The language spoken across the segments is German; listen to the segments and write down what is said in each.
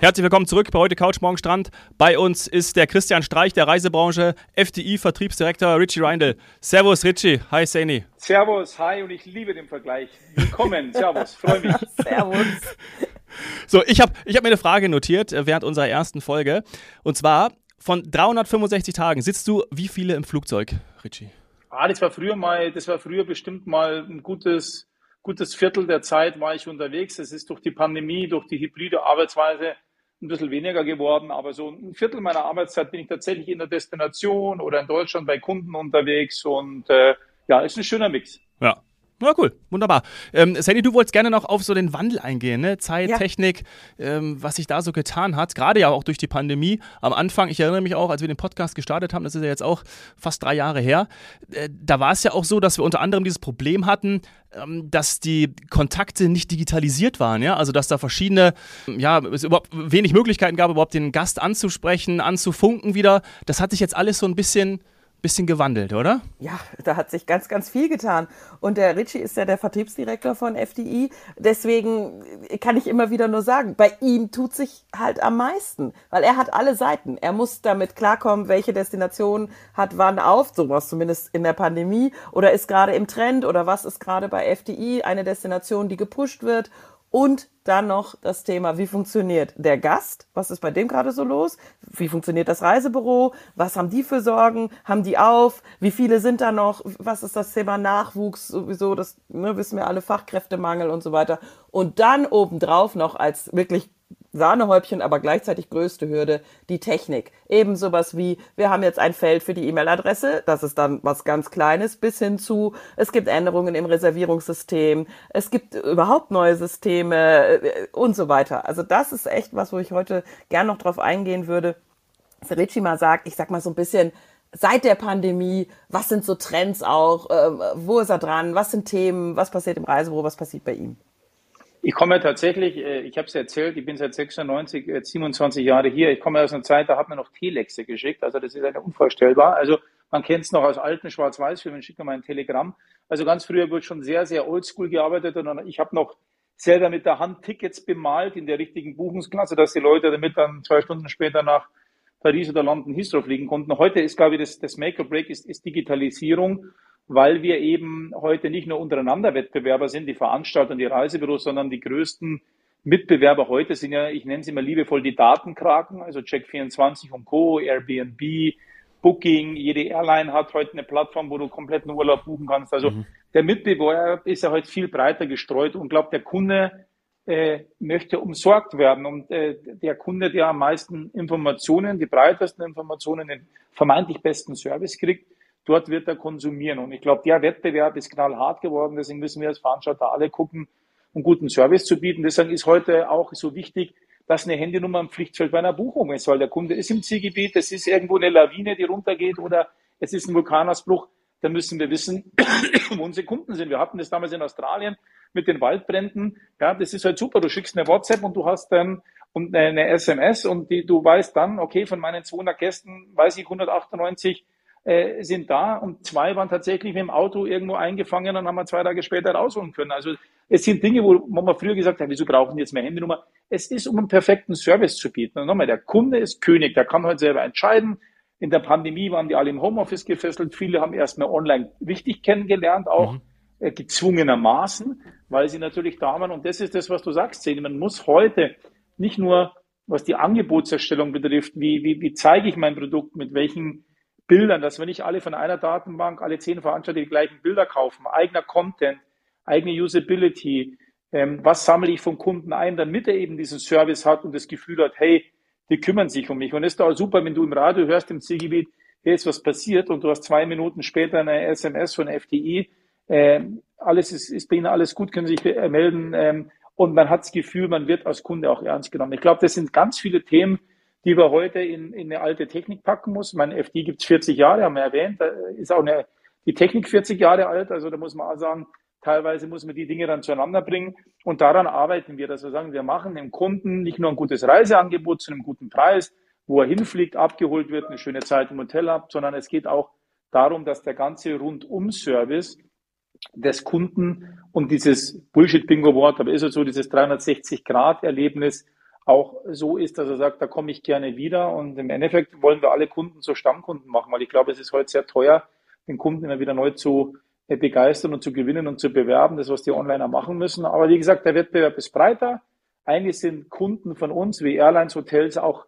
Herzlich willkommen zurück bei heute Couch Morgen Strand. Bei uns ist der Christian Streich der Reisebranche, FDI Vertriebsdirektor Richie Reindl. Servus Richie, hi Saini. Servus, hi und ich liebe den Vergleich. Willkommen, Servus, freue mich. Servus. So, ich habe ich hab mir eine Frage notiert äh, während unserer ersten Folge. Und zwar, von 365 Tagen sitzt du wie viele im Flugzeug, Richie? Ah, das war früher mal, das war früher bestimmt mal ein gutes, gutes Viertel der Zeit war ich unterwegs. Es ist durch die Pandemie, durch die hybride Arbeitsweise ein bisschen weniger geworden, aber so ein Viertel meiner Arbeitszeit bin ich tatsächlich in der Destination oder in Deutschland bei Kunden unterwegs und äh, ja, ist ein schöner Mix. Ja. Ja, cool, wunderbar. Ähm, Sandy, du wolltest gerne noch auf so den Wandel eingehen, ne? Zeit, ja. Technik, ähm, was sich da so getan hat, gerade ja auch durch die Pandemie. Am Anfang, ich erinnere mich auch, als wir den Podcast gestartet haben, das ist ja jetzt auch fast drei Jahre her, äh, da war es ja auch so, dass wir unter anderem dieses Problem hatten, ähm, dass die Kontakte nicht digitalisiert waren, ja, also dass da verschiedene, ja, es überhaupt wenig Möglichkeiten gab, überhaupt den Gast anzusprechen, anzufunken wieder. Das hat sich jetzt alles so ein bisschen bisschen gewandelt, oder? Ja, da hat sich ganz, ganz viel getan. Und der Ritchie ist ja der Vertriebsdirektor von FDI. Deswegen kann ich immer wieder nur sagen, bei ihm tut sich halt am meisten, weil er hat alle Seiten. Er muss damit klarkommen, welche Destination hat wann auf, sowas zumindest in der Pandemie, oder ist gerade im Trend, oder was ist gerade bei FDI eine Destination, die gepusht wird und dann noch das Thema, wie funktioniert der Gast? Was ist bei dem gerade so los? Wie funktioniert das Reisebüro? Was haben die für Sorgen? Haben die auf? Wie viele sind da noch? Was ist das Thema Nachwuchs? Sowieso, das ne, wissen wir alle, Fachkräftemangel und so weiter. Und dann obendrauf noch als wirklich Sahnehäubchen, aber gleichzeitig größte Hürde, die Technik. Eben sowas wie, wir haben jetzt ein Feld für die E-Mail-Adresse, das ist dann was ganz Kleines, bis hin zu, es gibt Änderungen im Reservierungssystem, es gibt überhaupt neue Systeme äh, und so weiter. Also das ist echt was, wo ich heute gern noch drauf eingehen würde. Ferici mal sagt, ich sag mal so ein bisschen, seit der Pandemie, was sind so Trends auch, äh, wo ist er dran, was sind Themen, was passiert im Reisebüro, was passiert bei ihm? Ich komme tatsächlich, äh, ich habe es erzählt, ich bin seit 96, 27 Jahre hier. Ich komme aus einer Zeit, da hat man noch Telexe geschickt. Also das ist eine unvorstellbar. Also man kennt es noch aus alten Schwarz-Weiß-Filmen, schickt mal ein Telegramm. Also ganz früher wird schon sehr, sehr oldschool gearbeitet und ich habe noch selber mit der Hand Tickets bemalt in der richtigen Buchungsklasse, dass die Leute damit dann zwei Stunden später nach Paris oder London Heathrow fliegen konnten. Heute ist, glaube ich, das, das Make-or-Break ist, ist Digitalisierung weil wir eben heute nicht nur untereinander Wettbewerber sind, die Veranstalter und die Reisebüros, sondern die größten Mitbewerber heute sind ja, ich nenne sie immer liebevoll die Datenkraken, also Check24 und Co., Airbnb, Booking, jede Airline hat heute eine Plattform, wo du kompletten Urlaub buchen kannst. Also mhm. der Mitbewerber ist ja heute viel breiter gestreut und glaubt, der Kunde äh, möchte umsorgt werden. Und äh, der Kunde, der am meisten Informationen, die breitesten Informationen, den vermeintlich besten Service kriegt, dort wird er konsumieren. Und ich glaube, der Wettbewerb ist knallhart geworden. Deswegen müssen wir als Veranstalter alle gucken, einen guten Service zu bieten. Deswegen ist heute auch so wichtig, dass eine Handynummer im Pflichtfeld bei einer Buchung ist, weil der Kunde ist im Zielgebiet, es ist irgendwo eine Lawine, die runtergeht oder es ist ein Vulkanausbruch. Da müssen wir wissen, wo unsere Kunden sind. Wir hatten das damals in Australien mit den Waldbränden. Ja, das ist halt super. Du schickst eine WhatsApp und du hast dann und eine SMS und die, du weißt dann, okay, von meinen 200 Gästen weiß ich 198 äh, sind da und zwei waren tatsächlich mit dem Auto irgendwo eingefangen und haben wir zwei Tage später rausholen können. Also es sind Dinge, wo man früher gesagt hat, wieso brauchen die jetzt mehr Handynummer? Es ist, um einen perfekten Service zu bieten. Und nochmal, der Kunde ist König, der kann heute selber entscheiden. In der Pandemie waren die alle im Homeoffice gefesselt. Viele haben erstmal online wichtig kennengelernt, auch mhm. äh, gezwungenermaßen, weil sie natürlich da waren. Und das ist das, was du sagst, Seni. Man muss heute nicht nur, was die Angebotserstellung betrifft, wie, wie, wie zeige ich mein Produkt, mit welchen Bildern, dass wir nicht alle von einer Datenbank, alle zehn Veranstalter die gleichen Bilder kaufen, eigener Content, eigene Usability, ähm, was sammle ich von Kunden ein, damit er eben diesen Service hat und das Gefühl hat, hey, die kümmern sich um mich. Und es ist auch super, wenn du im Radio hörst im Zielgebiet, hier ist was passiert und du hast zwei Minuten später eine SMS von FDI, äh, alles ist, ist bei Ihnen alles gut, können Sie sich melden ähm, und man hat das Gefühl, man wird als Kunde auch ernst genommen. Ich glaube, das sind ganz viele Themen, die wir heute in, in eine alte Technik packen muss. Mein FD gibt es 40 Jahre, haben wir erwähnt. Da ist auch eine, die Technik 40 Jahre alt. Also da muss man auch sagen, teilweise muss man die Dinge dann zueinander bringen. Und daran arbeiten wir, dass wir sagen, wir machen dem Kunden nicht nur ein gutes Reiseangebot zu einem guten Preis, wo er hinfliegt, abgeholt wird, eine schöne Zeit im Hotel hat, sondern es geht auch darum, dass der ganze Rundum-Service des Kunden und dieses Bullshit-Bingo-Wort, aber ist es so, dieses 360-Grad-Erlebnis auch so ist, dass er sagt, da komme ich gerne wieder. Und im Endeffekt wollen wir alle Kunden zu Stammkunden machen, weil ich glaube, es ist heute sehr teuer, den Kunden immer wieder neu zu äh, begeistern und zu gewinnen und zu bewerben, das, was die Onliner machen müssen. Aber wie gesagt, der Wettbewerb ist breiter. Eigentlich sind Kunden von uns wie Airlines, Hotels auch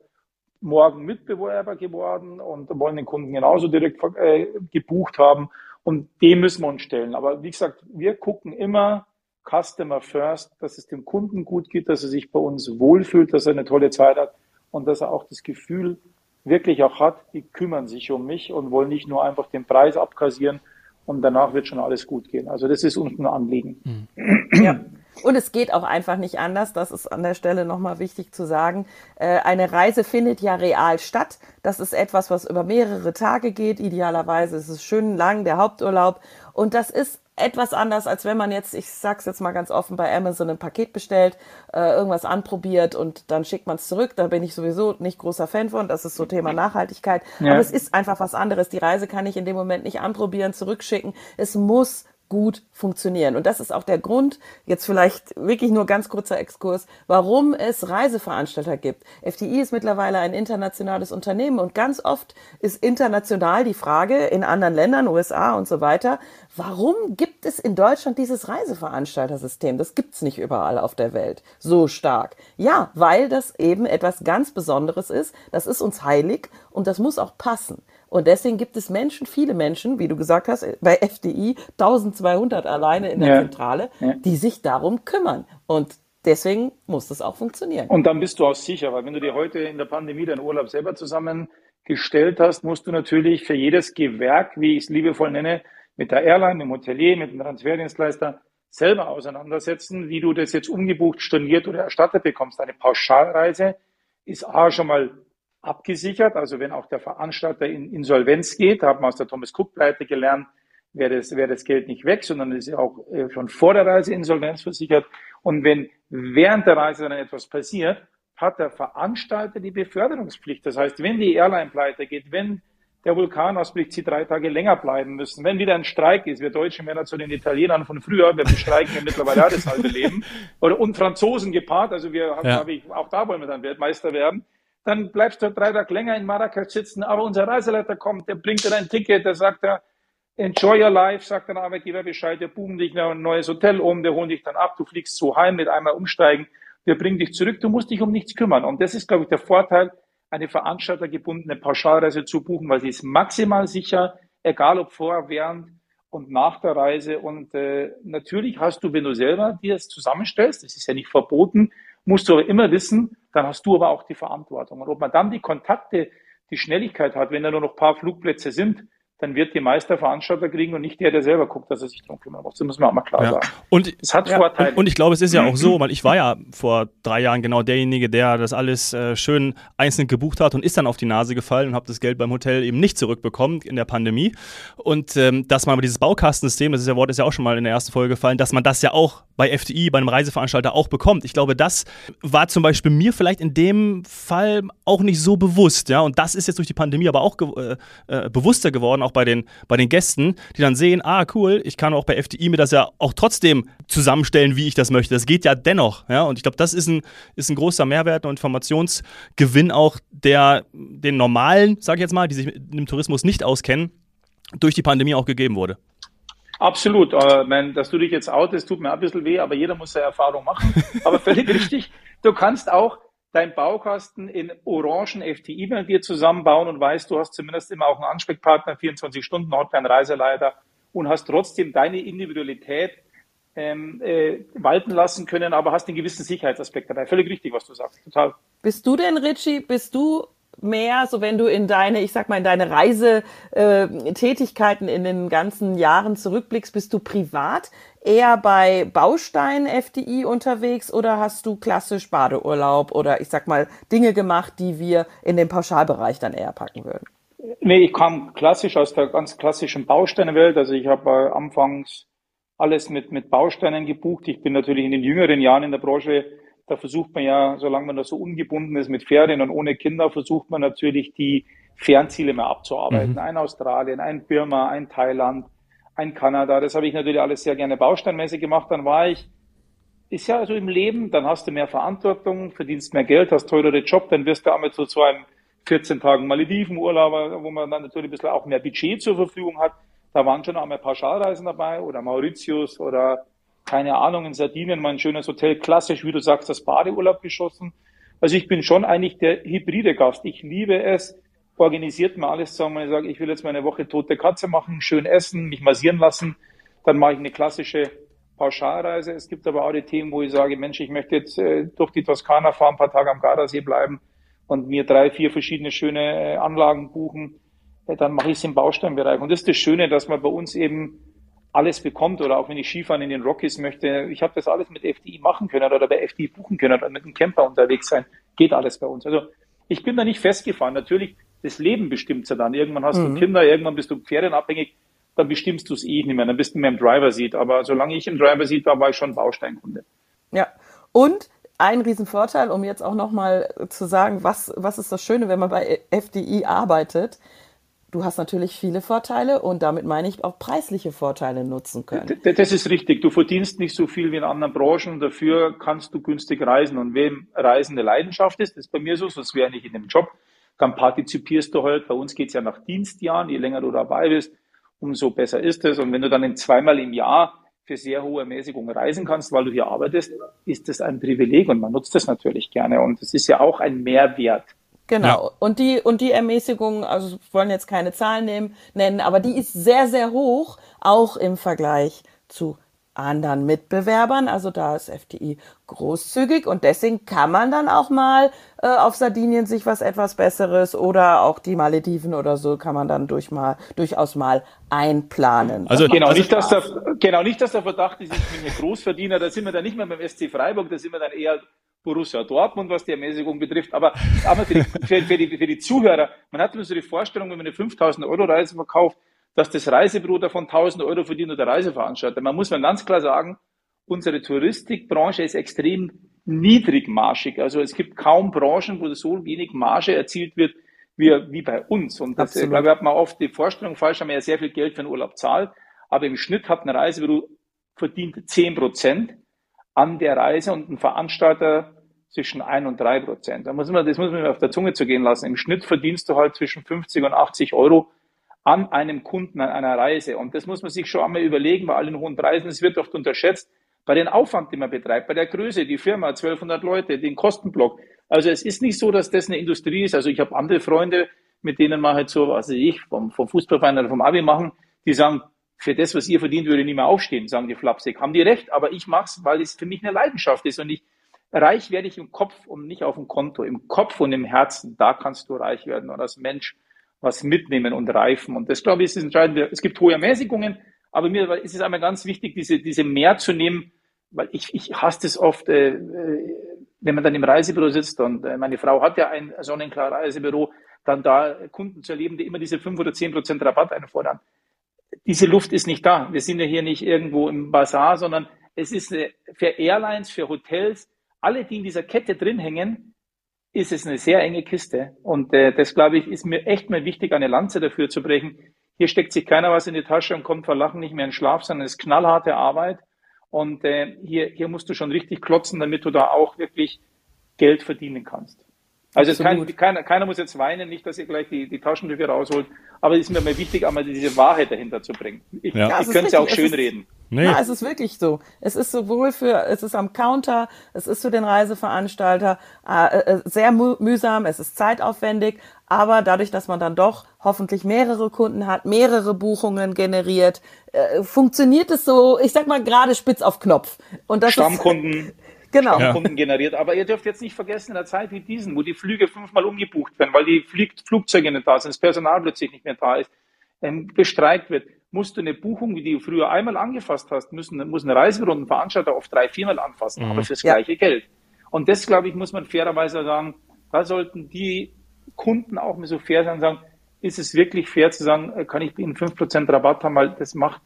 morgen Mitbewerber geworden und wollen den Kunden genauso direkt äh, gebucht haben. Und dem müssen wir uns stellen. Aber wie gesagt, wir gucken immer Customer First, dass es dem Kunden gut geht, dass er sich bei uns wohlfühlt, dass er eine tolle Zeit hat und dass er auch das Gefühl wirklich auch hat, die kümmern sich um mich und wollen nicht nur einfach den Preis abkassieren und danach wird schon alles gut gehen. Also das ist uns ein Anliegen. Ja. Und es geht auch einfach nicht anders. Das ist an der Stelle nochmal wichtig zu sagen. Äh, eine Reise findet ja real statt. Das ist etwas, was über mehrere Tage geht. Idealerweise ist es schön lang, der Haupturlaub. Und das ist etwas anders, als wenn man jetzt, ich sag's jetzt mal ganz offen, bei Amazon ein Paket bestellt, äh, irgendwas anprobiert und dann schickt man es zurück. Da bin ich sowieso nicht großer Fan von. Das ist so Thema Nachhaltigkeit. Ja. Aber es ist einfach was anderes. Die Reise kann ich in dem Moment nicht anprobieren, zurückschicken. Es muss gut funktionieren. Und das ist auch der Grund, jetzt vielleicht wirklich nur ganz kurzer Exkurs, warum es Reiseveranstalter gibt. FDI ist mittlerweile ein internationales Unternehmen und ganz oft ist international die Frage in anderen Ländern, USA und so weiter, warum gibt es in Deutschland dieses Reiseveranstaltersystem? Das gibt's nicht überall auf der Welt so stark. Ja, weil das eben etwas ganz Besonderes ist. Das ist uns heilig und das muss auch passen. Und deswegen gibt es Menschen, viele Menschen, wie du gesagt hast, bei FDI 1200 alleine in der ja. Zentrale, ja. die sich darum kümmern. Und deswegen muss das auch funktionieren. Und dann bist du auch sicher, weil wenn du dir heute in der Pandemie deinen Urlaub selber zusammengestellt hast, musst du natürlich für jedes Gewerk, wie ich es liebevoll nenne, mit der Airline, dem Hotelier, mit dem Transferdienstleister selber auseinandersetzen, wie du das jetzt umgebucht, storniert oder erstattet bekommst. Eine Pauschalreise ist A schon mal abgesichert. Also wenn auch der Veranstalter in Insolvenz geht, haben wir aus der Thomas Cook Pleite gelernt, wäre das, wäre das Geld nicht weg, sondern ist ja auch äh, schon vor der Reise insolvenzversichert. Und wenn während der Reise dann etwas passiert, hat der Veranstalter die Beförderungspflicht. Das heißt, wenn die Airline pleite geht, wenn der Vulkanausblick sie drei Tage länger bleiben müssen, wenn wieder ein Streik ist, wir Deutschen werden zu den Italienern von früher, wir bestreiken ja mittlerweile das halbe Leben, oder und Franzosen gepaart, also wir haben, ja. ich, auch da wollen wir dann Weltmeister werden, dann bleibst du drei Tage länger in Marrakesch sitzen, aber unser Reiseleiter kommt, der bringt dir dein Ticket, der sagt er, enjoy your life, sagt der Arbeitgeber Bescheid, wir buchen dich noch ein neues Hotel um, wir holen dich dann ab, du fliegst so heim mit einmal umsteigen, wir bringen dich zurück, du musst dich um nichts kümmern. Und das ist, glaube ich, der Vorteil, eine veranstaltergebundene Pauschalreise zu buchen, weil sie ist maximal sicher, egal ob vor, während und nach der Reise. Und äh, natürlich hast du, wenn du selber dir das zusammenstellst, das ist ja nicht verboten, musst du aber immer wissen, dann hast du aber auch die Verantwortung. Und ob man dann die Kontakte, die Schnelligkeit hat, wenn da nur noch paar Flugplätze sind, dann wird die Meister Veranstalter kriegen und nicht der, der selber guckt, dass er sich darum kümmert. Das muss man auch mal klar ja. sagen. Und es hat ja, Vorteile. Und, und, ich glaube, es ist ja auch so, weil ich war ja vor drei Jahren genau derjenige, der das alles äh, schön einzeln gebucht hat und ist dann auf die Nase gefallen und habe das Geld beim Hotel eben nicht zurückbekommen in der Pandemie. Und ähm, dass man aber dieses Baukastensystem, das ist ja Wort ist ja auch schon mal in der ersten Folge gefallen, dass man das ja auch bei FDI, bei einem Reiseveranstalter auch bekommt. Ich glaube, das war zum Beispiel mir vielleicht in dem Fall auch nicht so bewusst, ja. Und das ist jetzt durch die Pandemie aber auch äh, äh, bewusster geworden, auch bei den, bei den Gästen, die dann sehen, ah, cool, ich kann auch bei FDI mir das ja auch trotzdem zusammenstellen, wie ich das möchte. Das geht ja dennoch. Ja? Und ich glaube, das ist ein, ist ein großer Mehrwert und Informationsgewinn auch, der den normalen, sage ich jetzt mal, die sich mit dem Tourismus nicht auskennen, durch die Pandemie auch gegeben wurde. Absolut. Äh, dass du dich jetzt outest, tut mir ein bisschen weh, aber jeder muss seine Erfahrung machen. Aber völlig richtig. Du kannst auch dein Baukasten in orangen FTI bei dir zusammenbauen und weißt, du hast zumindest immer auch einen Ansprechpartner, 24 Stunden Hotline, Reiseleiter und hast trotzdem deine Individualität ähm, äh, walten lassen können, aber hast einen gewissen Sicherheitsaspekt dabei. Völlig richtig, was du sagst. Total. Bist du denn, Richie, bist du mehr, so wenn du in deine, ich sag mal, in deine Reisetätigkeiten in den ganzen Jahren zurückblickst, bist du privat eher bei Baustein FDI unterwegs oder hast du klassisch Badeurlaub oder ich sag mal Dinge gemacht, die wir in den Pauschalbereich dann eher packen würden? Nee, ich kam klassisch aus der ganz klassischen Bausteinewelt. Also ich habe äh, anfangs alles mit, mit Bausteinen gebucht. Ich bin natürlich in den jüngeren Jahren in der Branche da versucht man ja, solange man da so ungebunden ist mit Ferien und ohne Kinder, versucht man natürlich die Fernziele mehr abzuarbeiten. Mhm. Ein Australien, ein Birma, ein Thailand, ein Kanada. Das habe ich natürlich alles sehr gerne bausteinmäßig gemacht. Dann war ich ist ja so im Leben, dann hast du mehr Verantwortung, verdienst mehr Geld, hast teurere Job, dann wirst du einmal zu so einem 14 Tagen Malediven-Urlaub, wo man dann natürlich ein bisschen auch mehr Budget zur Verfügung hat. Da waren schon einmal Pauschalreisen dabei oder Mauritius oder keine Ahnung, in Sardinien mal ein schönes Hotel, klassisch, wie du sagst, das Badeurlaub geschossen. Also ich bin schon eigentlich der hybride Gast. Ich liebe es, organisiert mir alles zusammen. Ich sage, ich will jetzt mal eine Woche tote Katze machen, schön essen, mich massieren lassen. Dann mache ich eine klassische Pauschalreise. Es gibt aber auch die Themen, wo ich sage, Mensch, ich möchte jetzt äh, durch die Toskana fahren, ein paar Tage am Gardasee bleiben und mir drei, vier verschiedene schöne äh, Anlagen buchen. Äh, dann mache ich es im Bausteinbereich. Und das ist das Schöne, dass man bei uns eben alles bekommt oder auch wenn ich Skifahren in den Rockies möchte, ich habe das alles mit FDI machen können oder bei FDI buchen können oder mit einem Camper unterwegs sein, geht alles bei uns. Also ich bin da nicht festgefahren. Natürlich, das Leben bestimmt ja dann. Irgendwann hast mhm. du Kinder, irgendwann bist du ferienabhängig, dann bestimmst du es eh nicht mehr, dann bist du mehr im Driver-Seat. Aber solange ich im Driver-Seat war, war ich schon Bausteinkunde. Ja, und ein Riesenvorteil, um jetzt auch nochmal zu sagen, was, was ist das Schöne, wenn man bei FDI arbeitet, du hast natürlich viele Vorteile und damit meine ich auch preisliche Vorteile nutzen können. Das ist richtig. Du verdienst nicht so viel wie in anderen Branchen. Dafür kannst du günstig reisen. Und wem Reisen eine Leidenschaft ist, ist bei mir so, sonst wäre ich nicht in dem Job, dann partizipierst du halt. Bei uns geht's ja nach Dienstjahren. Je länger du dabei bist, umso besser ist es. Und wenn du dann in zweimal im Jahr für sehr hohe Ermäßigung reisen kannst, weil du hier arbeitest, ist das ein Privileg und man nutzt das natürlich gerne. Und es ist ja auch ein Mehrwert Genau. Ja. Und die, und die Ermäßigung, also wollen jetzt keine Zahlen nehmen, nennen, aber die ist sehr, sehr hoch, auch im Vergleich zu anderen Mitbewerbern. Also da ist FDI großzügig und deswegen kann man dann auch mal äh, auf Sardinien sich was etwas Besseres oder auch die Malediven oder so kann man dann durch mal, durchaus mal einplanen. Also genau nicht, dass der, genau nicht, dass der Verdacht ist, ich bin ein Großverdiener, da sind wir dann nicht mehr beim SC Freiburg, da sind wir dann eher Borussia Dortmund, was die Ermäßigung betrifft. Aber, aber für, die, für, für, die, für die Zuhörer, man hat immer so die Vorstellung, wenn man eine 5000 Euro Reise verkauft, dass das Reisebüro davon 1000 Euro verdient oder der Reiseveranstalter. Man muss man ganz klar sagen, unsere Touristikbranche ist extrem niedrigmarschig. Also es gibt kaum Branchen, wo so wenig Marge erzielt wird wie, wie bei uns. Und das, Absolut. glaube ich, hat man oft die Vorstellung falsch, haben wir ja sehr viel Geld für den Urlaub zahlt. Aber im Schnitt hat ein Reisebüro verdient 10 Prozent an der Reise und ein Veranstalter zwischen ein und drei Prozent. Da muss man, das muss man auf der Zunge zu gehen lassen. Im Schnitt verdienst du halt zwischen 50 und 80 Euro an einem Kunden, an einer Reise. Und das muss man sich schon einmal überlegen bei allen hohen Preisen. Es wird oft unterschätzt bei den Aufwand, den man betreibt, bei der Größe, die Firma, 1200 Leute, den Kostenblock. Also es ist nicht so, dass das eine Industrie ist. Also ich habe andere Freunde, mit denen man halt so, was weiß ich, vom, vom Fußballverein oder vom Abi machen, die sagen, für das, was ihr verdient, würde ich nicht mehr aufstehen, sagen die flapsig. Haben die recht, aber ich mache es, weil es für mich eine Leidenschaft ist und ich reich werde ich im Kopf und nicht auf dem Konto. Im Kopf und im Herzen, da kannst du reich werden und als Mensch was mitnehmen und reifen. Und das, glaube ich, ist das Entscheidende. Es gibt hohe Ermäßigungen, aber mir ist es einmal ganz wichtig, diese, diese mehr zu nehmen, weil ich, ich hasse es oft, äh, äh, wenn man dann im Reisebüro sitzt und äh, meine Frau hat ja ein sonnenklar Reisebüro, dann da Kunden zu erleben, die immer diese fünf oder zehn Prozent Rabatt einfordern diese Luft ist nicht da. Wir sind ja hier nicht irgendwo im Bazar, sondern es ist eine, für Airlines, für Hotels, alle, die in dieser Kette drin hängen, ist es eine sehr enge Kiste. Und äh, das, glaube ich, ist mir echt mal wichtig, eine Lanze dafür zu brechen. Hier steckt sich keiner was in die Tasche und kommt vor Lachen nicht mehr in Schlaf, sondern es ist knallharte Arbeit. Und äh, hier, hier musst du schon richtig klotzen, damit du da auch wirklich Geld verdienen kannst. Also kein, keiner, keiner muss jetzt weinen, nicht, dass ihr gleich die, die Taschentücher rausholt, aber es ist mir mal wichtig, einmal diese Wahrheit dahinter zu bringen. Ich, ja. ich könnte es ja auch schön reden. Nee. Ja, es ist wirklich so. Es ist sowohl für, es ist am Counter, es ist für den Reiseveranstalter äh, äh sehr mühsam, es ist zeitaufwendig, aber dadurch, dass man dann doch hoffentlich mehrere Kunden hat, mehrere Buchungen generiert, äh, funktioniert es so, ich sag mal gerade spitz auf Knopf. Und das Stammkunden. Ist, genau. Stammkunden ja. generiert. Aber ihr dürft jetzt nicht vergessen, in einer Zeit wie diesen, wo die Flüge fünfmal umgebucht werden, weil die Flieg Flugzeuge nicht da sind, das Personal plötzlich nicht mehr da ist, ähm, bestreikt wird, musst du eine Buchung, wie die du früher einmal angefasst hast, müssen, muss ein Reisebüro und ein Veranstalter oft drei, viermal anfassen, mhm. aber fürs ja. gleiche Geld. Und das, glaube ich, muss man fairerweise sagen, da sollten die Kunden auch mal so fair sein und sagen, ist es wirklich fair zu sagen, äh, kann ich Ihnen fünf Prozent Rabatt haben, weil das macht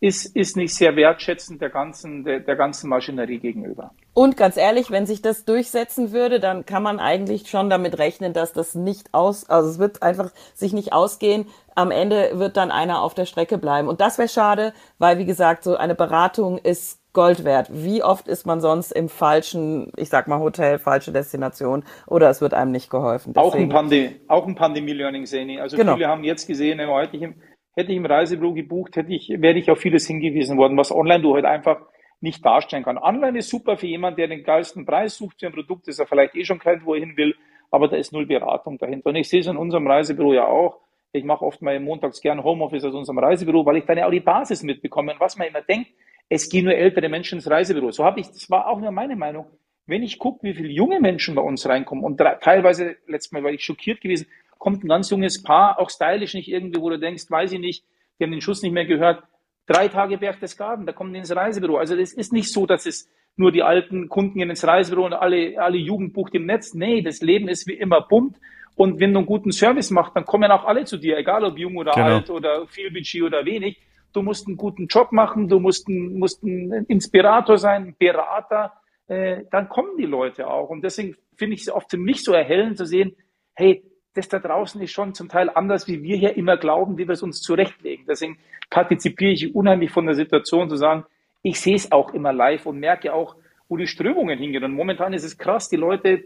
ist, ist nicht sehr wertschätzend der ganzen, der, der ganzen Maschinerie gegenüber. Und ganz ehrlich, wenn sich das durchsetzen würde, dann kann man eigentlich schon damit rechnen, dass das nicht aus, also es wird einfach sich nicht ausgehen. Am Ende wird dann einer auf der Strecke bleiben. Und das wäre schade, weil, wie gesagt, so eine Beratung ist Gold wert. Wie oft ist man sonst im falschen, ich sag mal Hotel, falsche Destination oder es wird einem nicht geholfen. Deswegen. Auch ein, Pandemie, auch ein Pandemie-Learning, Seni. Also genau. viele haben jetzt gesehen, im, hätte ich im Reisebüro gebucht, hätte ich, wäre ich auf vieles hingewiesen worden, was online du halt einfach nicht darstellen kann. Online ist super für jemanden, der den geilsten Preis sucht für ein Produkt, das er vielleicht eh schon kennt, wo er hin will, aber da ist null Beratung dahinter. Und ich sehe es in unserem Reisebüro ja auch. Ich mache oft mal montags gern Homeoffice aus unserem Reisebüro, weil ich dann ja auch die Basis mitbekomme. Und was man immer denkt, es gehen nur ältere Menschen ins Reisebüro. So habe ich, das war auch nur meine Meinung. Wenn ich gucke, wie viele junge Menschen bei uns reinkommen und teilweise, letztes Mal war ich schockiert gewesen, kommt ein ganz junges Paar, auch stylisch nicht irgendwie, wo du denkst, weiß ich nicht, die haben den Schuss nicht mehr gehört. Drei Tage Berchtesgaden, da kommen die ins Reisebüro. Also es ist nicht so, dass es nur die alten Kunden gehen ins Reisebüro und alle, alle Jugend bucht im Netz. Nee, das Leben ist wie immer bunt. Und wenn du einen guten Service machst, dann kommen auch alle zu dir, egal ob jung oder genau. alt oder viel Budget oder wenig du musst einen guten Job machen, du musst ein, musst ein Inspirator sein, ein Berater, äh, dann kommen die Leute auch. Und deswegen finde ich es oft für mich so erhellend zu sehen, hey, das da draußen ist schon zum Teil anders, wie wir hier immer glauben, wie wir es uns zurechtlegen. Deswegen partizipiere ich unheimlich von der Situation zu sagen, ich sehe es auch immer live und merke auch, wo die Strömungen hingehen. Und momentan ist es krass, die Leute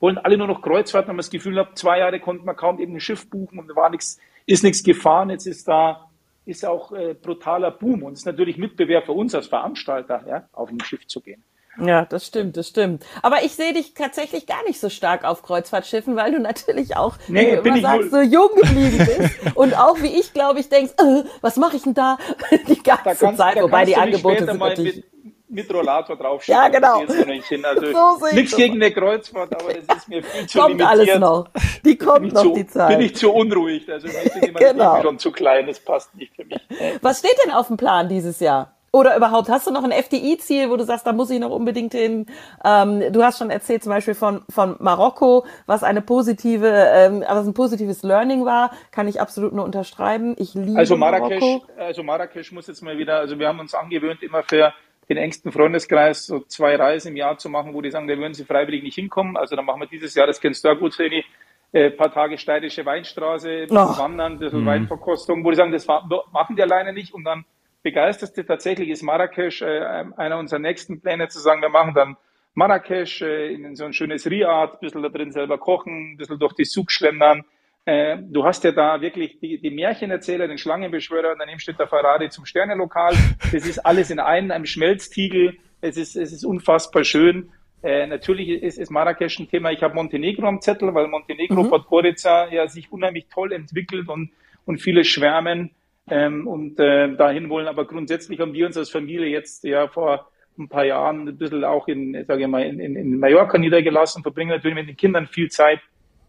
wollen alle nur noch Kreuzfahrten, haben das Gefühl gehabt, zwei Jahre konnte man kaum eben ein Schiff buchen und war nichts, ist nichts gefahren. Jetzt ist da ist auch äh, brutaler Boom und ist natürlich Mitbewerb für uns als Veranstalter, ja, auf ein Schiff zu gehen. Ja, das stimmt, das stimmt. Aber ich sehe dich tatsächlich gar nicht so stark auf Kreuzfahrtschiffen, weil du natürlich auch, nee, wie du sagst, so jung geblieben bist und auch wie ich, glaube ich, denkst, äh, was mache ich denn da die ganze da kannst, Zeit, wobei die Angebote sind natürlich mit Rollator drauf. Ja, genau. Also so nichts gegen eine Kreuzfahrt, aber das ist mir viel zu kommt limitiert. alles noch. Die kommt noch, zu, die Zeit. Bin ich zu unruhig. Also genau. schon zu klein, das passt nicht für mich. Was steht denn auf dem Plan dieses Jahr? Oder überhaupt, hast du noch ein FDI-Ziel, wo du sagst, da muss ich noch unbedingt hin? Ähm, du hast schon erzählt zum Beispiel von, von Marokko, was eine positive, ähm, was ein positives Learning war, kann ich absolut nur unterschreiben. Ich liebe also Marrakesch, Marokko. Also Marrakesch muss jetzt mal wieder, also wir haben uns angewöhnt, immer für den engsten Freundeskreis so zwei Reisen im Jahr zu machen, wo die sagen, da würden sie freiwillig nicht hinkommen. Also dann machen wir dieses Jahr, das kennst du ja gut, Seni, äh, paar Tage steirische Weinstraße, oh. Wandern, ein bisschen mhm. Weinverkostung, wo die sagen, das machen die alleine nicht und dann begeisterste tatsächlich ist Marrakesch äh, einer unserer nächsten Pläne zu sagen, wir machen dann Marrakesch äh, in so ein schönes Riad, ein bisschen da drin selber kochen, ein bisschen durch die Souk schlendern, äh, du hast ja da wirklich die, die Märchenerzähler, den Schlangenbeschwörer, daneben steht der Ferrari zum Sternenlokal. Das ist alles in einem, einem Schmelztiegel. Es ist, es ist unfassbar schön. Äh, natürlich ist, ist Marrakesch ein Thema. Ich habe Montenegro am Zettel, weil Montenegro, mhm. Podgorica ja sich unheimlich toll entwickelt und, und viele schwärmen ähm, und äh, dahin wollen. Aber grundsätzlich haben wir uns als Familie jetzt ja vor ein paar Jahren ein bisschen auch in, sage ich mal, in, in, Mallorca niedergelassen, verbringen natürlich mit den Kindern viel Zeit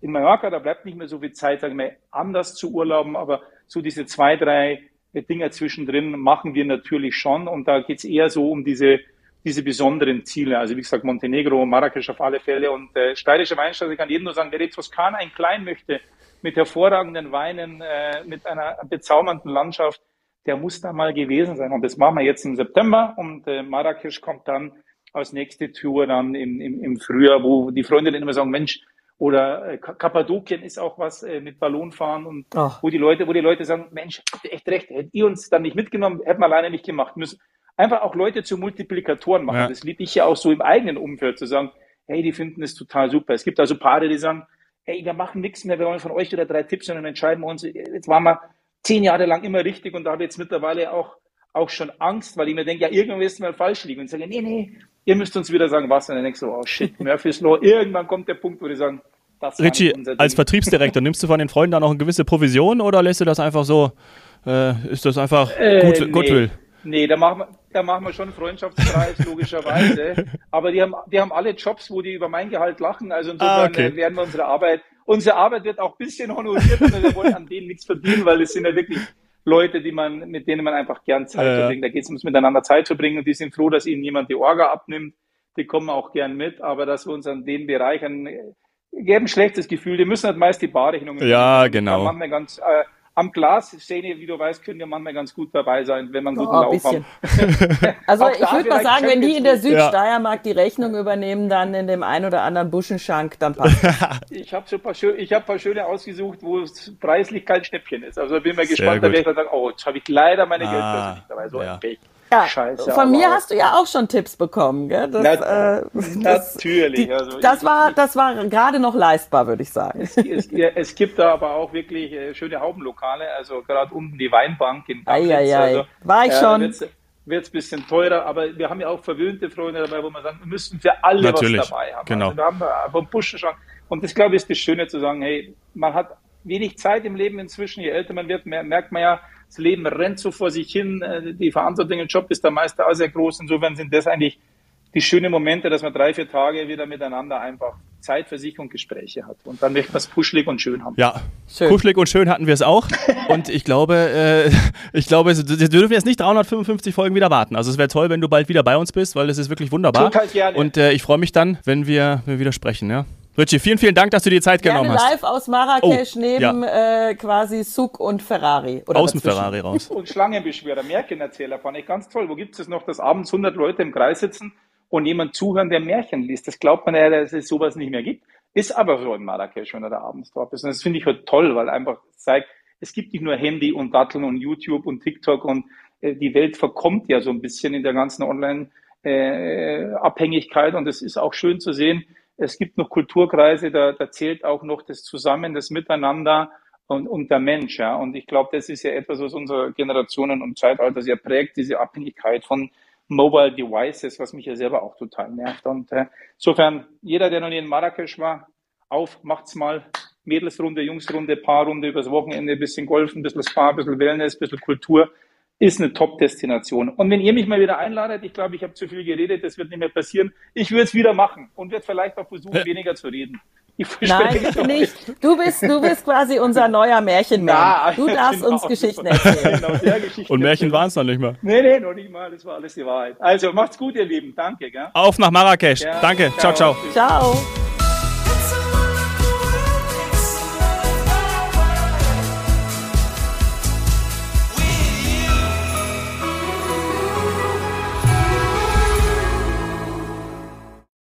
in Mallorca, da bleibt nicht mehr so viel Zeit, sagen wir, anders zu urlauben, aber so diese zwei, drei Dinger zwischendrin machen wir natürlich schon und da geht es eher so um diese, diese besonderen Ziele. Also wie gesagt, Montenegro, Marrakesch auf alle Fälle und äh, steirische Weinstraße, ich kann jedem nur sagen, wer die Toskana ein klein möchte, mit hervorragenden Weinen, äh, mit einer bezaubernden Landschaft, der muss da mal gewesen sein. Und das machen wir jetzt im September und äh, Marrakesch kommt dann als nächste Tour dann im, im, im Frühjahr, wo die Freunde dann immer sagen, Mensch, oder äh, Kappadokien ist auch was äh, mit Ballonfahren und Ach. wo die Leute, wo die Leute sagen, Mensch, habt ihr echt recht, hättet ihr uns dann nicht mitgenommen, hätten wir alleine nicht gemacht müssen. Einfach auch Leute zu Multiplikatoren machen. Ja. Das liebe ich ja auch so im eigenen Umfeld zu sagen, hey, die finden es total super. Es gibt also Paare, die sagen, hey, wir machen nichts mehr, wir wollen von euch wieder drei Tipps und dann entscheiden wir uns, jetzt waren wir zehn Jahre lang immer richtig und da habe ich jetzt mittlerweile auch, auch schon Angst, weil ich mir denke, ja, irgendwann wirst du mal falsch liegen und sage, nee, nee, ihr müsst uns wieder sagen, was. Und dann denkst du, oh shit, Murphy's Law. Irgendwann kommt der Punkt, wo die sagen, das Richie, als Vertriebsdirektor, nimmst du von den Freunden da noch eine gewisse Provision oder lässt du das einfach so, äh, ist das einfach äh, gut, nee. Goodwill? Nee, da machen wir, da machen wir schon Freundschaftspreis, logischerweise. Aber die haben, die haben alle Jobs, wo die über mein Gehalt lachen. Also insofern ah, okay. Äh, werden wir unsere Arbeit, unsere Arbeit wird auch ein bisschen honoriert, aber wir wollen an denen nichts verdienen, weil es sind ja wirklich Leute, die man, mit denen man einfach gern Zeit äh, verbringt. Da geht es ums miteinander Zeit zu bringen und die sind froh, dass ihnen jemand die Orga abnimmt. Die kommen auch gern mit, aber dass wir uns an den Bereichen geben ein schlechtes Gefühl. Die müssen halt meist die Barrechnungen. Ja, machen. genau. Manchmal ganz, äh, am Glas, Szene, wie du weißt, können ja manchmal ganz gut dabei sein, wenn man guten oh, Lauf hat. also ich würde mal sagen, wenn die in der Südsteiermark die Rechnung übernehmen, dann in dem ein oder anderen Buschenschank, dann passt Ich habe so ein paar, schön, ich hab ein paar schöne ausgesucht, wo es preislich kein Schnäppchen ist. Also bin mir gespannt, da werde ich dann sagen, oh, jetzt habe ich leider meine ah, Geldbörse nicht dabei. So ja. ein Pech. Ja, Scheiße, von mir hast du ja auch schon Tipps bekommen, gell? Das, Na, äh, das, natürlich. Die, also das war, das war gerade noch leistbar, würde ich sagen. Es, es, es, gibt da aber auch wirklich äh, schöne Haubenlokale, also gerade unten die Weinbank in Paris. Also, war ich äh, schon. Wird es ein bisschen teurer, aber wir haben ja auch verwöhnte Freunde dabei, wo man sagt, wir müssen für alle Natürlich. was dabei haben. Genau. Also wir haben da vom Buschen schon. Und das, glaube ich, ist das Schöne zu sagen, hey, man hat wenig Zeit im Leben inzwischen. Je älter man wird, merkt man ja, das Leben rennt so vor sich hin, äh, die Verantwortung im Job ist da meist auch sehr groß. Insofern sind das eigentlich die schönen Momente, dass man drei, vier Tage wieder miteinander einfach Zeit für sich und Gespräche hat. Und dann möchte man es kuschelig und schön haben. Ja, schön. kuschelig und schön hatten wir es auch. und ich glaube, äh, ich glaube, wir dürfen jetzt nicht 355 Folgen wieder warten. Also es wäre toll, wenn du bald wieder bei uns bist, weil es ist wirklich wunderbar. Total gerne. Und äh, ich freue mich dann, wenn wir, wenn wir wieder sprechen, ja. Richie, vielen, vielen Dank, dass du dir Zeit Gerne genommen hast. live aus Marrakesch oh, neben ja. äh, quasi Suk und Ferrari. Oder aus dem Ferrari raus. Und Schlangenbeschwörer, Märchenerzähler fand ich ganz toll. Wo gibt es noch, dass abends 100 Leute im Kreis sitzen und jemand zuhören, der Märchen liest? Das glaubt man ja, dass es sowas nicht mehr gibt. Ist aber so in Marrakesch, wenn er da abends dort ist. Und das finde ich halt toll, weil einfach zeigt, es gibt nicht nur Handy und Datteln und YouTube und TikTok und äh, die Welt verkommt ja so ein bisschen in der ganzen Online-Abhängigkeit. Äh, und es ist auch schön zu sehen, es gibt noch Kulturkreise, da, da zählt auch noch das Zusammen, das Miteinander und, und der Mensch. Ja. Und ich glaube, das ist ja etwas, was unsere Generationen und Zeitalter sehr prägt, diese Abhängigkeit von Mobile Devices, was mich ja selber auch total nervt. Und äh, insofern, jeder, der noch nie in Marrakesch war, auf, macht's mal. Mädelsrunde, Jungsrunde, Paarrunde übers Wochenende, bisschen Golfen, bisschen Spa, bisschen Wellness, bisschen Kultur ist eine Top-Destination. Und wenn ihr mich mal wieder einladet, ich glaube, ich habe zu viel geredet, das wird nicht mehr passieren, ich würde es wieder machen und werde vielleicht auch versuchen, weniger zu reden. Nein, bitte nicht. Du bist, du bist quasi unser neuer Märchenmann. Du darfst genau, uns Geschichten erzählen. Genau, Geschichte Und Märchen waren es noch nicht mal. Nee, nee, noch nicht mal. Das war alles die Wahrheit. Also, macht's gut, ihr Lieben. Danke. Gell? Auf nach Marrakesch. Ja, Danke. ciao. ciao. ciao. ciao.